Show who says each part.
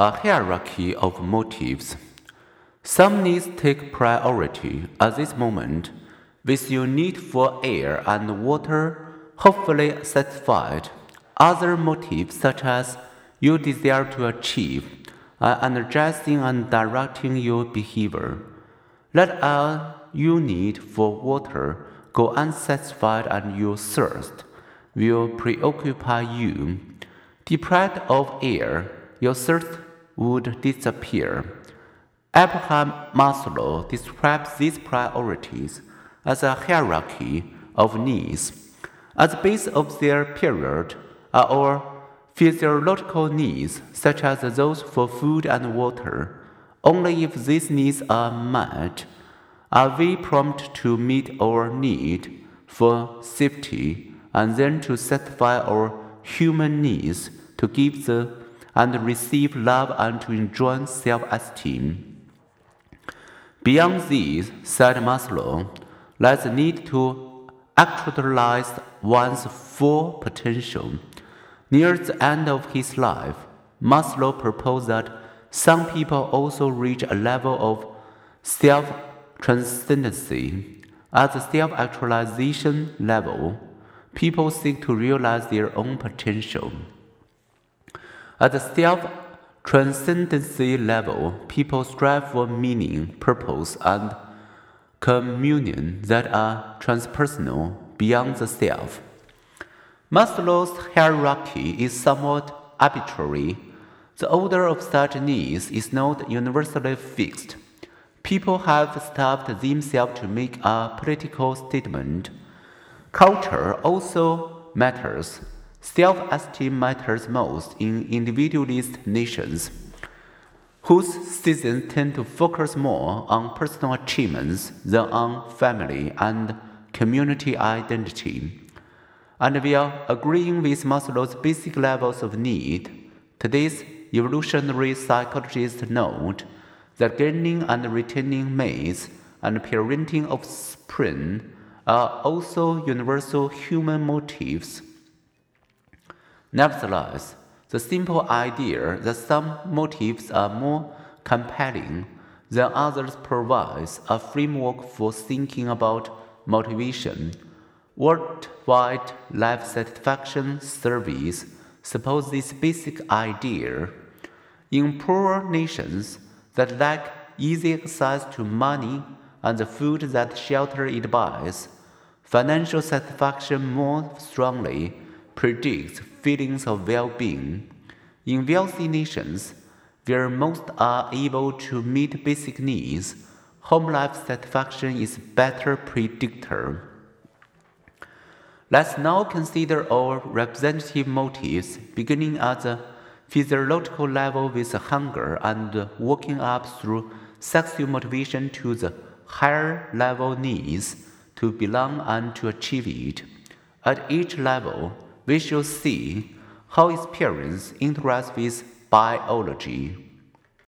Speaker 1: a hierarchy of motives. Some needs take priority at this moment, with your need for air and water hopefully satisfied. Other motives, such as your desire to achieve, are energizing and directing your behavior. Let all your need for water go unsatisfied and your thirst will preoccupy you. Deprived of air, your thirst would disappear. Abraham Maslow describes these priorities as a hierarchy of needs. At the base of their pyramid are our physiological needs, such as those for food and water. Only if these needs are met are we prompt to meet our need for safety and then to satisfy our human needs to give the and receive love and to enjoy self esteem. Beyond these, said Maslow, lies the need to actualize one's full potential. Near the end of his life, Maslow proposed that some people also reach a level of self transcendency. At the self actualization level, people seek to realize their own potential. At the self transcendency level, people strive for meaning, purpose, and communion that are transpersonal beyond the self. Maslow's hierarchy is somewhat arbitrary. The order of such needs is not universally fixed. People have stopped themselves to make a political statement. Culture also matters. Self esteem matters most in individualist nations, whose citizens tend to focus more on personal achievements than on family and community identity. And we are agreeing with Maslow's basic levels of need. Today's evolutionary psychologists note that gaining and retaining mates and parenting of offspring are also universal human motives. Nevertheless, the simple idea that some motives are more compelling than others provides a framework for thinking about motivation. Worldwide life satisfaction surveys suppose this basic idea. In poor nations that lack easy access to money and the food that shelter it buys, financial satisfaction more strongly predicts feelings of well being. In wealthy nations, where most are able to meet basic needs, home life satisfaction is a better predictor. Let's now consider our representative motives, beginning at the physiological level with hunger and working up through sexual motivation to the higher level needs to belong and to achieve it. At each level, we shall see how experience interacts with biology.